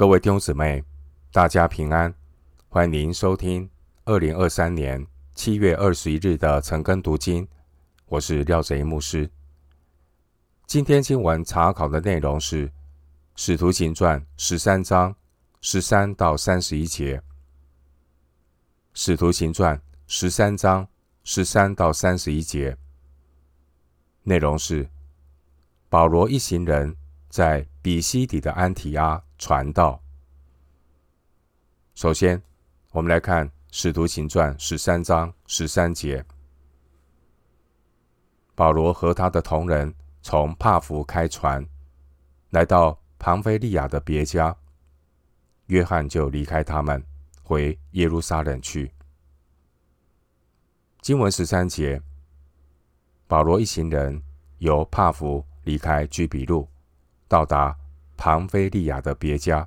各位弟兄姊妹，大家平安，欢迎您收听二零二三年七月二十一日的晨更读经。我是廖贼牧师。今天经文查考的内容是《使徒行传》十三章十三到三十一节，《使徒行传》十三章十三到三十一节内容是保罗一行人在比西底的安提阿。传道。首先，我们来看《使徒行传》十三章十三节。保罗和他的同人从帕福开船，来到庞菲利亚的别家，约翰就离开他们，回耶路撒冷去。经文十三节，保罗一行人由帕福离开居比路，到达。庞菲利亚的别家，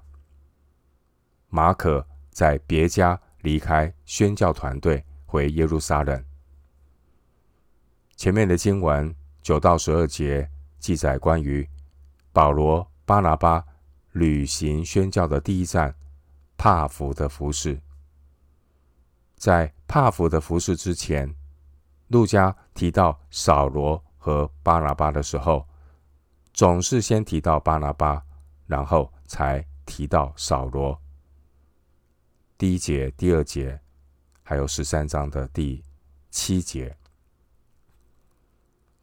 马可在别家离开宣教团队，回耶路撒冷。前面的经文九到十二节记载关于保罗、巴拿巴旅行宣教的第一站帕福的服饰。在帕福的服饰之前，路加提到扫罗和巴拿巴的时候，总是先提到巴拿巴。然后才提到扫罗。第一节、第二节，还有十三章的第七节。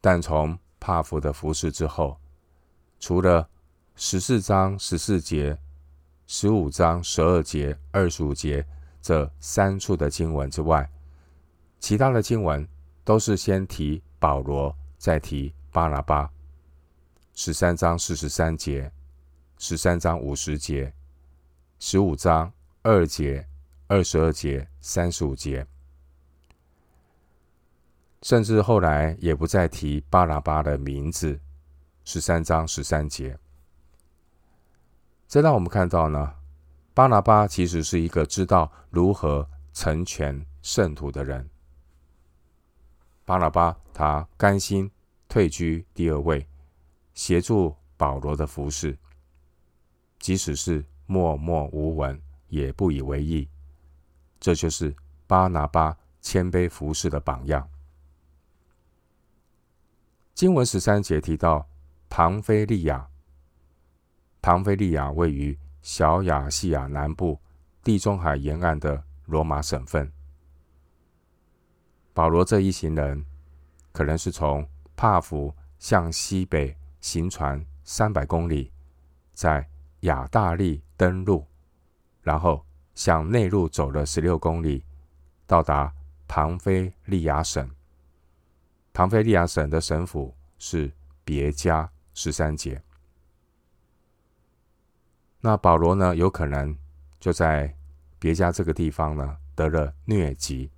但从帕福的服饰之后，除了十四章十四节、十五章十二节、二十五节这三处的经文之外，其他的经文都是先提保罗，再提巴拿巴。十三章四十三节。十三章五十节，十五章二节、二十二节、三十五节，甚至后来也不再提巴拿巴的名字。十三章十三节，这让我们看到呢，巴拿巴其实是一个知道如何成全圣徒的人。巴拿巴他甘心退居第二位，协助保罗的服事。即使是默默无闻，也不以为意。这就是巴拿巴谦卑服侍的榜样。经文十三节提到庞菲利亚，庞菲利亚位于小亚细亚南部地中海沿岸的罗马省份。保罗这一行人可能是从帕福向西北行船三百公里，在亚大利登陆，然后向内陆走了十六公里，到达庞菲利亚省。庞菲利亚省的省府是别家，十三节。那保罗呢？有可能就在别家这个地方呢，得了疟疾。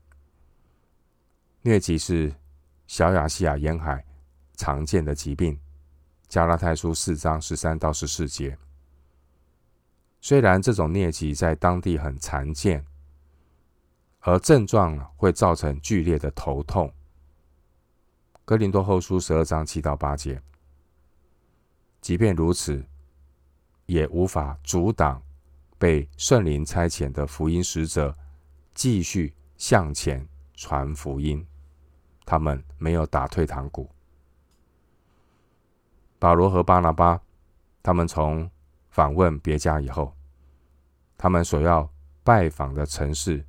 疟疾是小亚细亚沿海常见的疾病。加拉太书四章十三到十四节。虽然这种疟疾在当地很常见，而症状会造成剧烈的头痛。哥林多后书十二章七到八节，即便如此，也无法阻挡被圣灵差遣的福音使者继续向前传福音。他们没有打退堂鼓。保罗和巴拿巴，他们从访问别家以后，他们所要拜访的城市，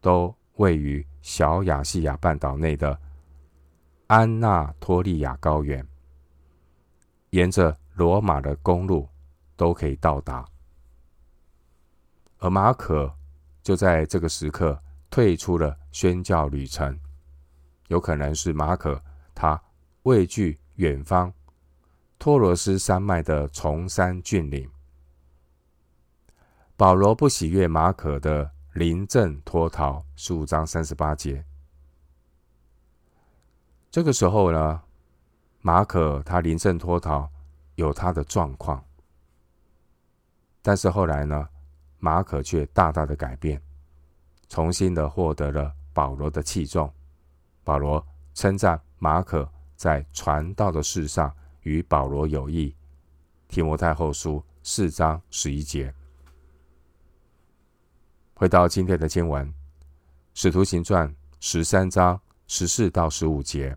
都位于小亚细亚半岛内的安纳托利亚高原，沿着罗马的公路都可以到达。而马可就在这个时刻退出了宣教旅程，有可能是马可他畏惧远方托罗斯山脉的崇山峻岭。保罗不喜悦马可的临阵脱逃，十五章三十八节。这个时候呢，马可他临阵脱逃，有他的状况。但是后来呢，马可却大大的改变，重新的获得了保罗的器重。保罗称赞马可在传道的事上与保罗有益。提摩太后书四章十一节。回到今天的经文，《使徒行传》十三章十四到十五节，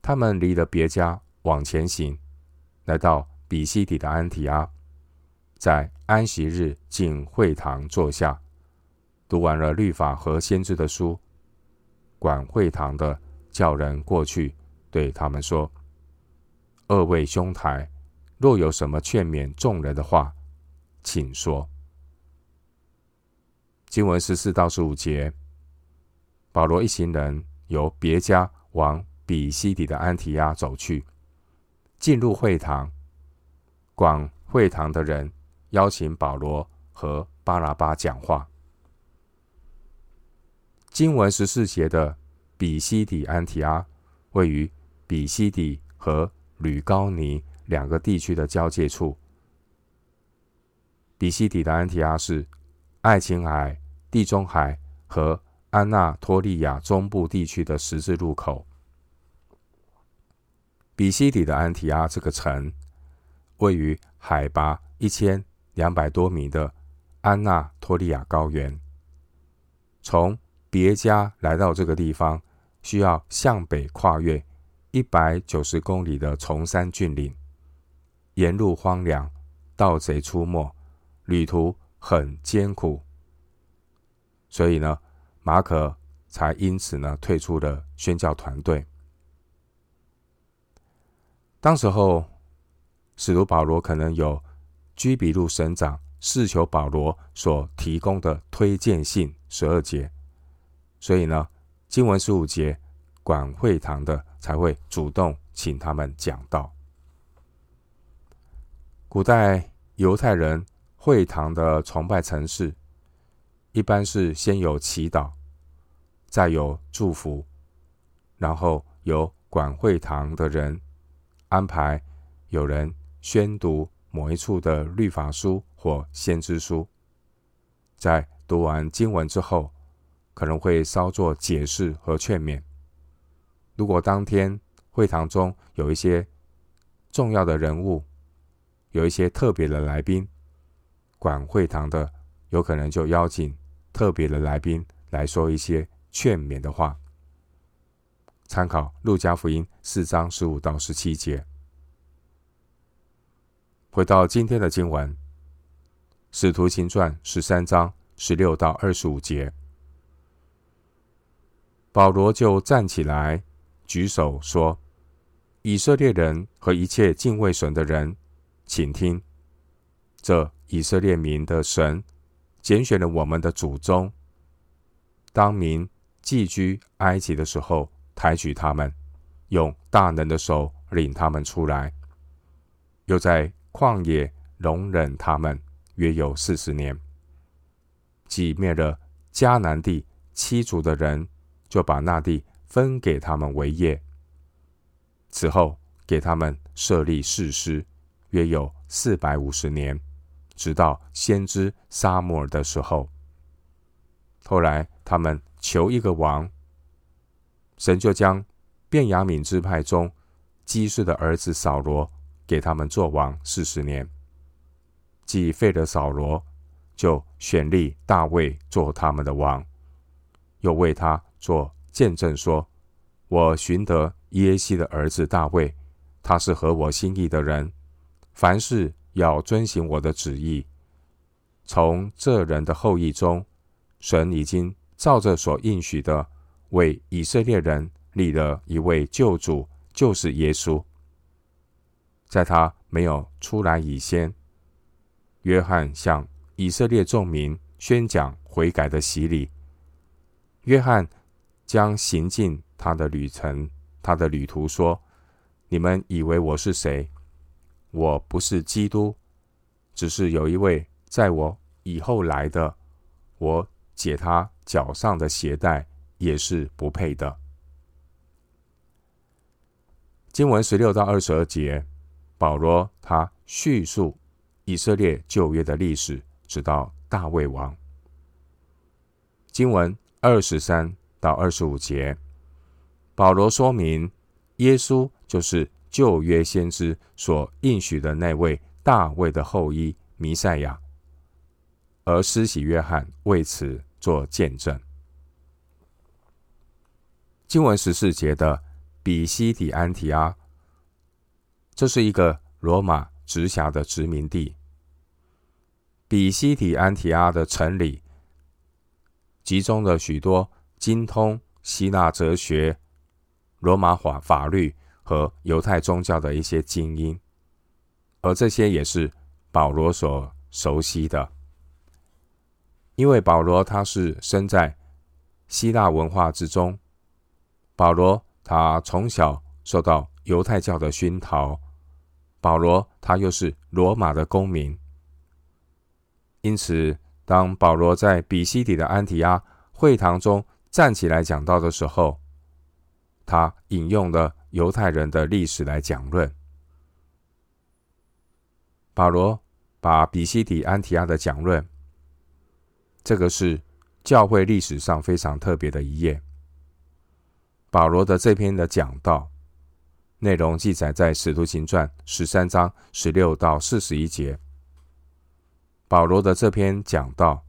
他们离了别家往前行，来到比西底的安提阿，在安息日进会堂坐下，读完了律法和先知的书，管会堂的叫人过去，对他们说：“二位兄台，若有什么劝勉众人的话，请说。”经文十四到十五节，保罗一行人由别家往比西底的安提阿走去，进入会堂，管会堂的人邀请保罗和巴拿巴讲话。经文十四节的比西底安提阿位于比西底和吕高尼两个地区的交界处。比西底的安提阿是爱琴海、地中海和安纳托利亚中部地区的十字路口。比西底的安提阿这个城位于海拔一千两百多米的安纳托利亚高原。从别家来到这个地方，需要向北跨越一百九十公里的崇山峻岭，沿路荒凉，盗贼出没，旅途很艰苦。所以呢，马可才因此呢退出了宣教团队。当时候，使徒保罗可能有居比路省长试求保罗所提供的推荐信十二节。所以呢，经文十五节，管会堂的才会主动请他们讲道。古代犹太人会堂的崇拜程式，一般是先有祈祷，再有祝福，然后由管会堂的人安排有人宣读某一处的律法书或先知书，在读完经文之后，可能会稍作解释和劝勉。如果当天会堂中有一些重要的人物，有一些特别的来宾，管会堂的有可能就邀请特别的来宾来说一些劝勉的话。参考《路加福音》四章十五到十七节。回到今天的经文，《使徒行传》十三章十六到二十五节。保罗就站起来，举手说：“以色列人和一切敬畏神的人，请听！这以色列民的神拣选了我们的祖宗，当民寄居埃及的时候，抬举他们，用大能的手领他们出来，又在旷野容忍他们，约有四十年，既灭了迦南地七族的人。”就把那地分给他们为业。此后给他们设立士师，约有四百五十年，直到先知撒母耳的时候。后来他们求一个王，神就将便雅悯支派中基士的儿子扫罗给他们做王四十年。既废了扫罗，就选立大卫做他们的王，又为他。做见证说：“我寻得耶西的儿子大卫，他是合我心意的人，凡事要遵行我的旨意。从这人的后裔中，神已经照着所应许的，为以色列人立了一位救主，就是耶稣。在他没有出来以前，约翰向以色列众民宣讲悔改的洗礼。约翰。”将行进他的旅程，他的旅途说：“你们以为我是谁？我不是基督，只是有一位在我以后来的，我解他脚上的鞋带也是不配的。”经文十六到二十二节，保罗他叙述以色列旧约的历史，直到大卫王。经文二十三。到二十五节，保罗说明耶稣就是旧约先知所应许的那位大卫的后裔弥赛亚。而施洗约翰为此做见证。经文十四节的比西底安提阿，这是一个罗马直辖的殖民地。比西底安提阿的城里，集中了许多精通希腊哲学、罗马法法律和犹太宗教的一些精英，而这些也是保罗所熟悉的，因为保罗他是生在希腊文化之中。保罗他从小受到犹太教的熏陶，保罗他又是罗马的公民，因此当保罗在比西底的安提阿会堂中站起来讲道的时候，他引用了犹太人的历史来讲论。保罗把比西底安提亚的讲论，这个是教会历史上非常特别的一页。保罗的这篇的讲道内容记载在《使徒行传》十三章十六到四十一节。保罗的这篇讲道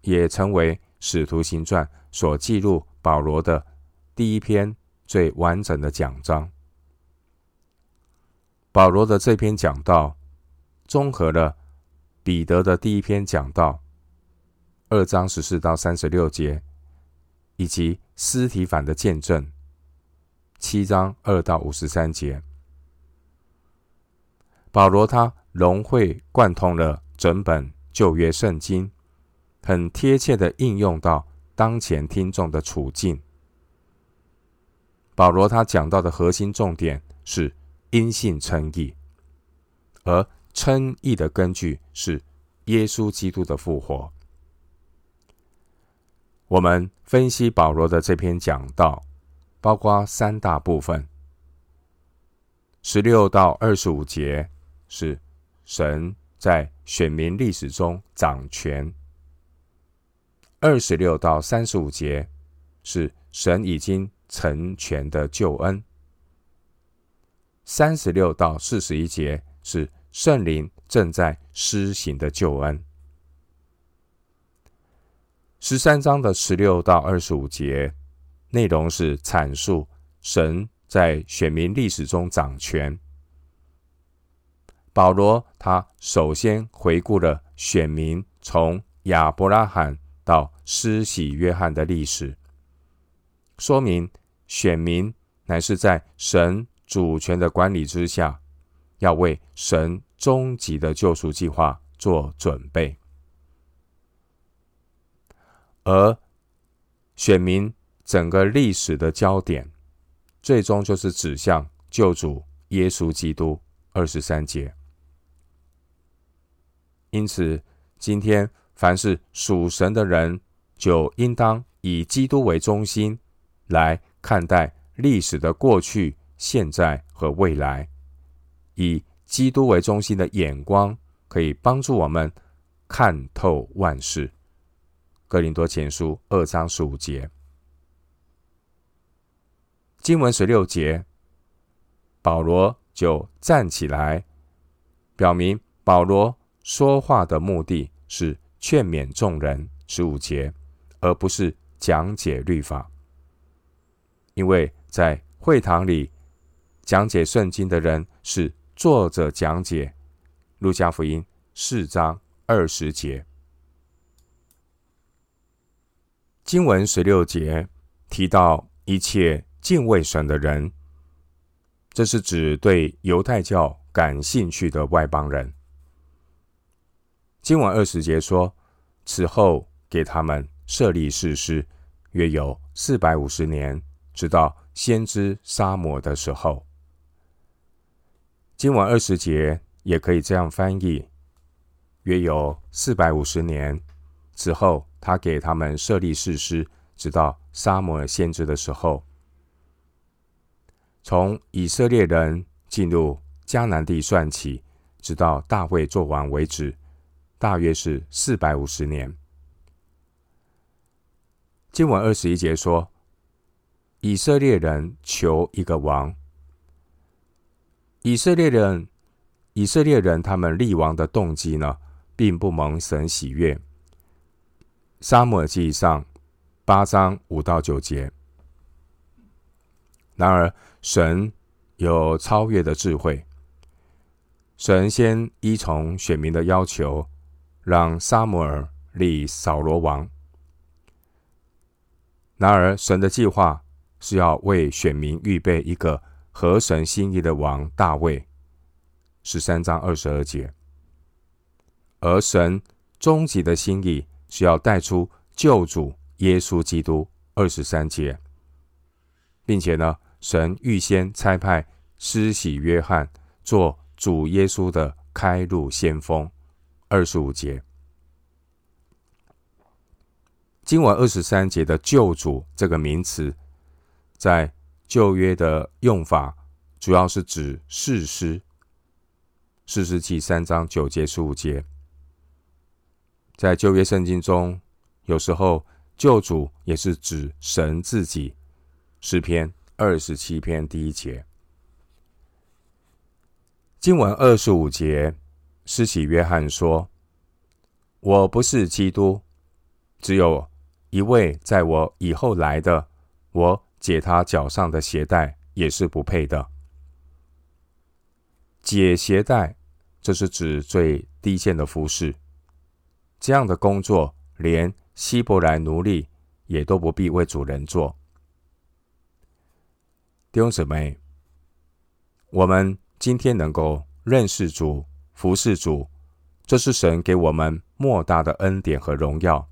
也成为《使徒行传》所记录保罗的第一篇最完整的讲章。保罗的这篇讲道综合了彼得的第一篇讲道二章十四到三十六节，以及司提反的见证。七章二到五十三节，保罗他融会贯通了整本旧约圣经，很贴切的应用到当前听众的处境。保罗他讲到的核心重点是因信称义，而称义的根据是耶稣基督的复活。我们分析保罗的这篇讲道。包括三大部分，十六到二十五节是神在选民历史中掌权；二十六到三十五节是神已经成全的救恩；三十六到四十一节是圣灵正在施行的救恩。十三章的十六到二十五节。内容是阐述神在选民历史中掌权。保罗他首先回顾了选民从亚伯拉罕到施洗约翰的历史，说明选民乃是在神主权的管理之下，要为神终极的救赎计划做准备，而选民。整个历史的焦点，最终就是指向救主耶稣基督。二十三节。因此，今天凡是属神的人，就应当以基督为中心来看待历史的过去、现在和未来。以基督为中心的眼光，可以帮助我们看透万事。哥林多前书二章十五节。经文十六节，保罗就站起来，表明保罗说话的目的是劝勉众人。十五节，而不是讲解律法，因为在会堂里讲解圣经的人是坐着讲解。路加福音四章二十节，经文十六节提到一切。敬畏神的人，这是指对犹太教感兴趣的外邦人。经文二十节说：“此后给他们设立誓师，约有四百五十年，直到先知撒母耳的时候。”经文二十节也可以这样翻译：“约有四百五十年之后，他给他们设立誓师，直到撒母耳先知的时候。”从以色列人进入迦南地算起，直到大卫作王为止，大约是四百五十年。经文二十一节说，以色列人求一个王。以色列人，以色列人他们立王的动机呢，并不蒙神喜悦，撒母耳记上八章五到九节。然而，神有超越的智慧。神先依从选民的要求，让撒母耳立扫罗王。然而，神的计划是要为选民预备一个合神心意的王大卫。十三章二十二节。而神终极的心意是要带出救主耶稣基督。二十三节，并且呢，神预先差派施洗约翰做。主耶稣的开路先锋，二十五节。经文二十三节的救主这个名词，在旧约的用法，主要是指士师。士师记三章九节十五节，在旧约圣经中，有时候救主也是指神自己。诗篇二十七篇第一节。经文二十五节，施洗约翰说：“我不是基督，只有一位在我以后来的，我解他脚上的鞋带也是不配的。解鞋带，这是指最低贱的服侍。这样的工作，连希伯来奴隶也都不必为主人做。弟兄姊妹，我们。”今天能够认识主、服侍主，这是神给我们莫大的恩典和荣耀。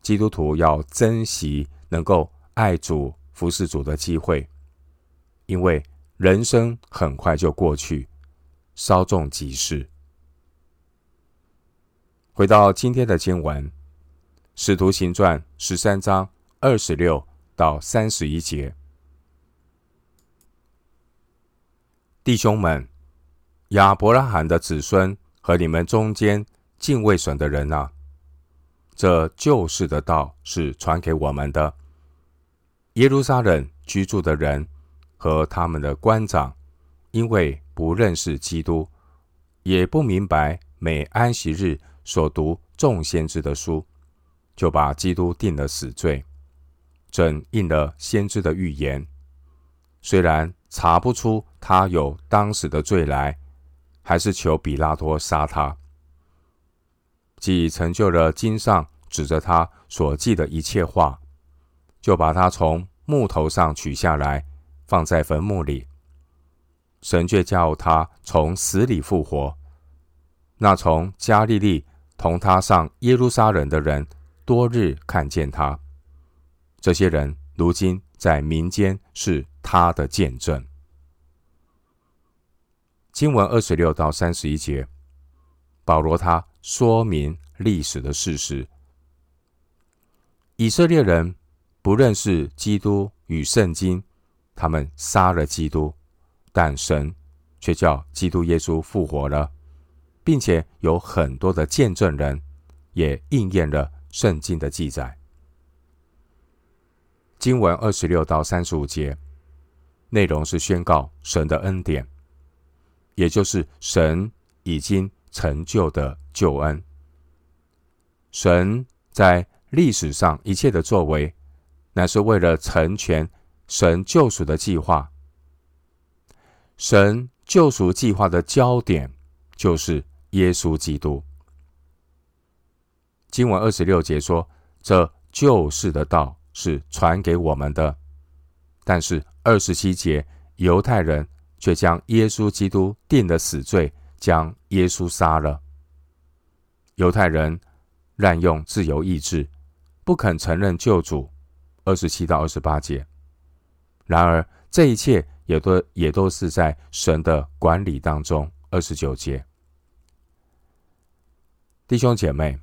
基督徒要珍惜能够爱主、服侍主的机会，因为人生很快就过去，稍纵即逝。回到今天的经文，《使徒行传》十三章二十六到三十一节。弟兄们，亚伯拉罕的子孙和你们中间敬畏神的人啊，这救世的道是传给我们的。耶路撒冷居住的人和他们的官长，因为不认识基督，也不明白每安息日所读众先知的书，就把基督定了死罪，正应了先知的预言。虽然查不出他有当时的罪来，还是求彼拉多杀他，既成就了经上指着他所记的一切话，就把他从木头上取下来，放在坟墓里。神却叫他从死里复活。那从加利利同他上耶路撒冷的人，多日看见他。这些人如今在民间是他的见证。经文二十六到三十一节，保罗他说明历史的事实。以色列人不认识基督与圣经，他们杀了基督，但神却叫基督耶稣复活了，并且有很多的见证人也应验了圣经的记载。经文二十六到三十五节。内容是宣告神的恩典，也就是神已经成就的救恩。神在历史上一切的作为，乃是为了成全神救赎的计划。神救赎计划的焦点就是耶稣基督。经文二十六节说：“这救世的道是传给我们的。”但是二十七节，犹太人却将耶稣基督定了死罪，将耶稣杀了。犹太人滥用自由意志，不肯承认救主。二十七到二十八节。然而这一切也都也都是在神的管理当中。二十九节，弟兄姐妹，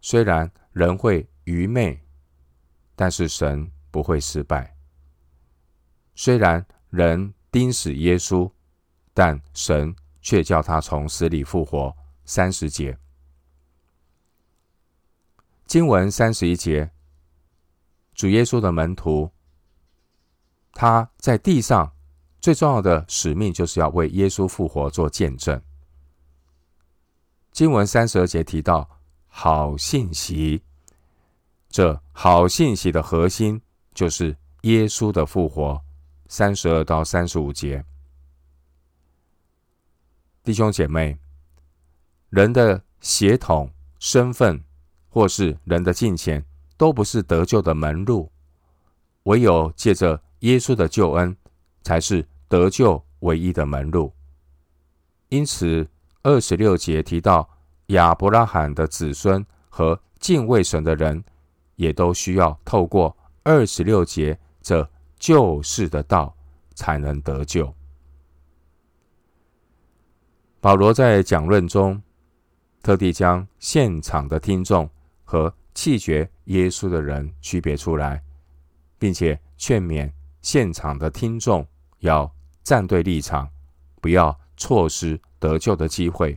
虽然人会愚昧，但是神不会失败。虽然人钉死耶稣，但神却叫他从死里复活。三十节，经文三十一节，主耶稣的门徒，他在地上最重要的使命，就是要为耶稣复活做见证。经文三十二节提到，好信息。这好信息的核心就是耶稣的复活。三十二到三十五节，弟兄姐妹，人的血统、身份，或是人的敬虔，都不是得救的门路。唯有借着耶稣的救恩，才是得救唯一的门路。因此，二十六节提到亚伯拉罕的子孙和敬畏神的人，也都需要透过二十六节这。救世的道才能得救。保罗在讲论中特地将现场的听众和弃绝耶稣的人区别出来，并且劝勉现场的听众要站对立场，不要错失得救的机会，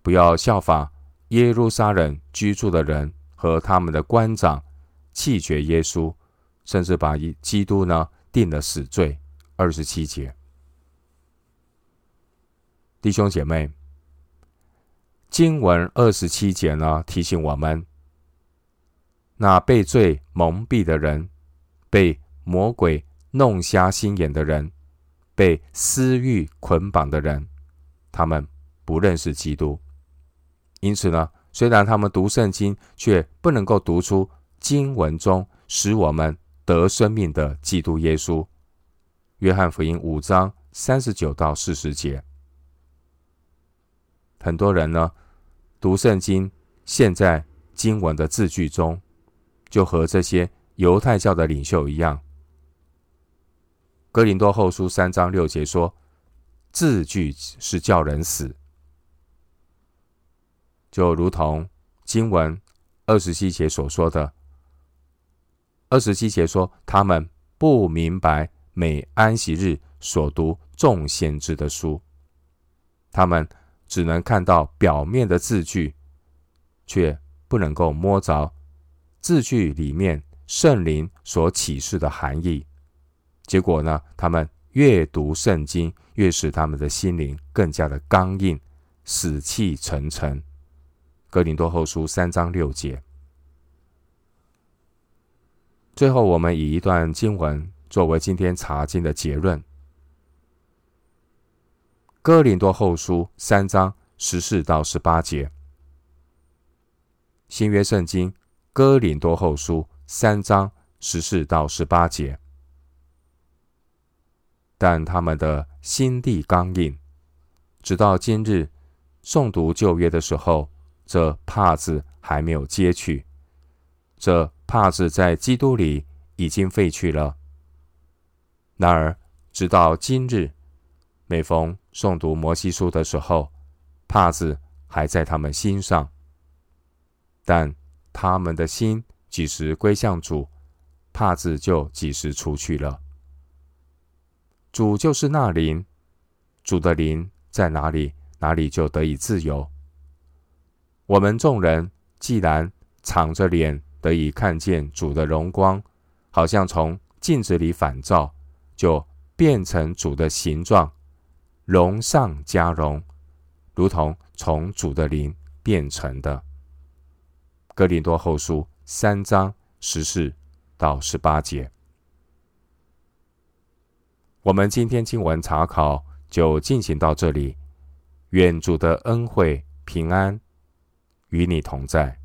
不要效法耶路撒冷居住的人和他们的官长弃绝耶稣。甚至把基督呢定了死罪。二十七节，弟兄姐妹，经文二十七节呢提醒我们，那被罪蒙蔽的人，被魔鬼弄瞎心眼的人，被私欲捆绑的人，他们不认识基督。因此呢，虽然他们读圣经，却不能够读出经文中使我们。得生命的基督耶稣，约翰福音五章三十九到四十节。很多人呢读圣经，现在经文的字句中，就和这些犹太教的领袖一样。哥林多后书三章六节说：“字句是叫人死。”就如同经文二十七节所说的。二十七节说，他们不明白每安息日所读众先知的书，他们只能看到表面的字句，却不能够摸着字句里面圣灵所启示的含义。结果呢，他们越读圣经，越使他们的心灵更加的刚硬、死气沉沉。哥林多后书三章六节。最后，我们以一段经文作为今天查经的结论：《哥林多后书》三章十四到十八节，《新约圣经》《哥林多后书》三章十四到十八节。但他们的心地刚硬，直到今日诵读旧约的时候，这帕子还没有揭去。这帕子在基督里已经废去了。然而，直到今日，每逢诵读摩西书的时候，帕子还在他们心上。但他们的心几时归向主，帕子就几时出去了。主就是那灵，主的灵在哪里，哪里就得以自由。我们众人既然敞着脸，得以看见主的荣光，好像从镜子里反照，就变成主的形状，荣上加荣，如同从主的灵变成的。哥林多后书三章十四到十八节。我们今天经文查考就进行到这里，愿主的恩惠平安与你同在。